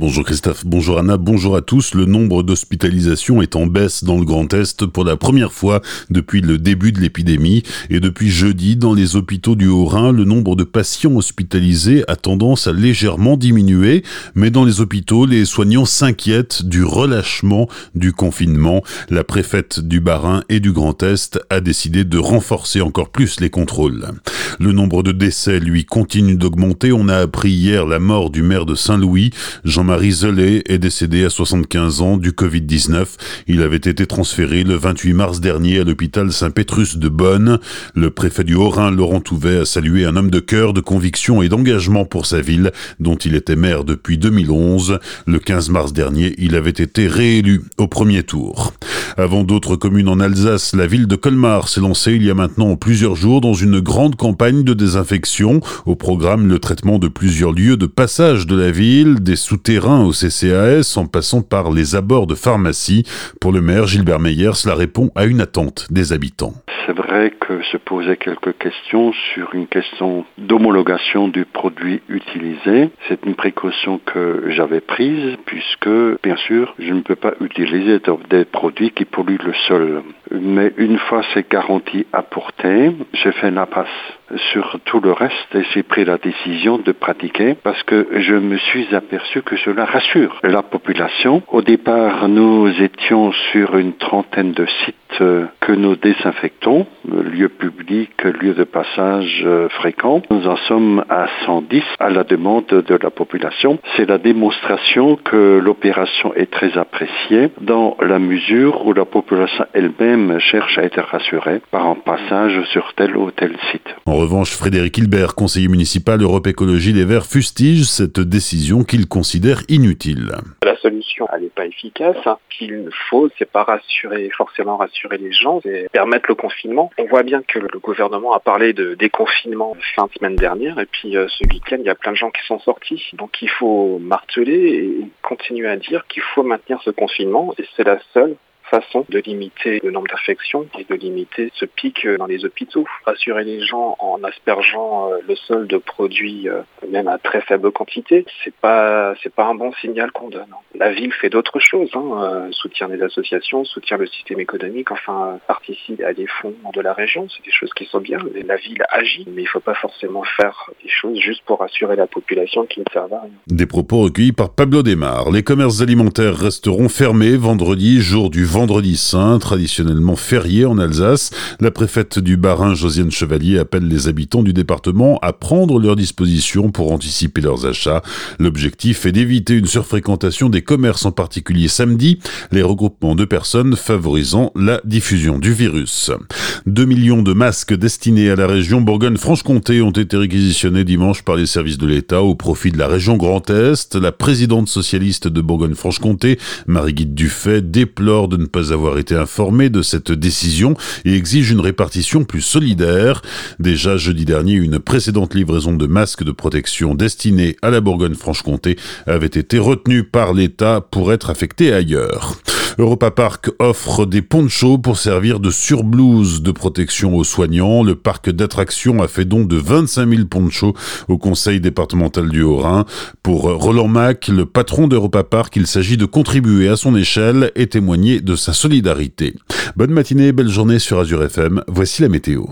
Bonjour Christophe, bonjour Anna, bonjour à tous. Le nombre d'hospitalisations est en baisse dans le Grand Est pour la première fois depuis le début de l'épidémie. Et depuis jeudi, dans les hôpitaux du Haut-Rhin, le nombre de patients hospitalisés a tendance à légèrement diminuer. Mais dans les hôpitaux, les soignants s'inquiètent du relâchement du confinement. La préfète du Bas-Rhin et du Grand Est a décidé de renforcer encore plus les contrôles. Le nombre de décès, lui, continue d'augmenter. On a appris hier la mort du maire de Saint-Louis. Jean-Marie Zelé est décédé à 75 ans du Covid-19. Il avait été transféré le 28 mars dernier à l'hôpital Saint-Pétrus de Bonn. Le préfet du Haut-Rhin, Laurent Touvet, a salué un homme de cœur, de conviction et d'engagement pour sa ville, dont il était maire depuis 2011. Le 15 mars dernier, il avait été réélu au premier tour. Avant d'autres communes en Alsace, la ville de Colmar s'est lancée il y a maintenant plusieurs jours dans une grande campagne de désinfection. Au programme, le traitement de plusieurs lieux de passage de la ville, des souterrains au CCAS en passant par les abords de pharmacie. Pour le maire Gilbert Meyer, cela répond à une attente des habitants. C'est vrai que se posaient quelques questions sur une question d'homologation du produit utilisé. C'est une précaution que j'avais prise puisque, bien sûr, je ne peux pas utiliser des produits qui polluent le sol. Mais une fois ces garanties apportées, j'ai fait la passe sur tout le reste et j'ai pris la décision de pratiquer parce que je me suis aperçu que cela rassure la population. Au départ, nous étions sur une trentaine de sites que nous désinfectons, lieux publics, lieux de passage euh, fréquents. Nous en sommes à 110 à la demande de la population. C'est la démonstration que l'opération est très appréciée dans la mesure où la population elle-même cherche à être rassurée par un passage sur tel ou tel site. En revanche, Frédéric Hilbert, conseiller municipal Europe Écologie Les Verts, fustige cette décision qu'il considère inutile. La solution, elle n'est pas efficace. Ce qu'il faut, c'est pas rassurer, forcément rassurer les gens, c'est permettre le confinement. On voit bien que le gouvernement a parlé de déconfinement fin de semaine dernière, et puis euh, ce week-end, il y a plein de gens qui sont sortis. Donc il faut marteler et continuer à dire qu'il faut maintenir ce confinement, et c'est la seule façon de limiter le nombre d'infections et de limiter ce pic dans les hôpitaux. Rassurer les gens en aspergeant euh, le sol de produits euh, même à très faible quantité, c'est pas c'est pas un bon signal qu'on donne. La ville fait d'autres choses, hein, euh, soutient des associations, soutient le système économique, enfin participe à des fonds de la région, c'est des choses qui sont bien. La ville agit, mais il faut pas forcément faire des choses juste pour rassurer la population qui ne servent à rien. Des propos recueillis par Pablo Desmar. Les commerces alimentaires resteront fermés vendredi, jour du vendredi saint, traditionnellement férié en Alsace. La préfète du Bas-Rhin, Josiane Chevalier, appelle les habitants du département à prendre leurs dispositions pour anticiper leurs achats. L'objectif est d'éviter une surfréquentation des commerces, en particulier samedi, les regroupements de personnes favorisant la diffusion du virus. 2 millions de masques destinés à la région Bourgogne-Franche-Comté ont été réquisitionnés dimanche par les services de l'État au profit de la région Grand Est. La présidente socialiste de Bourgogne-Franche-Comté, Marie-Guide Dufay, déplore de ne pas avoir été informé de cette décision et exige une répartition plus solidaire. Déjà jeudi dernier, une précédente livraison de masques de protection destinés à la Bourgogne-Franche-Comté avait été retenue par l'État pour être affectée ailleurs. Europa Park offre des ponchos pour servir de surblouse de protection aux soignants. Le parc d'attractions a fait don de 25 000 ponchos au conseil départemental du Haut-Rhin. Pour Roland Mack, le patron d'Europa Park, il s'agit de contribuer à son échelle et témoigner de sa solidarité. Bonne matinée, belle journée sur Azure FM. Voici la météo.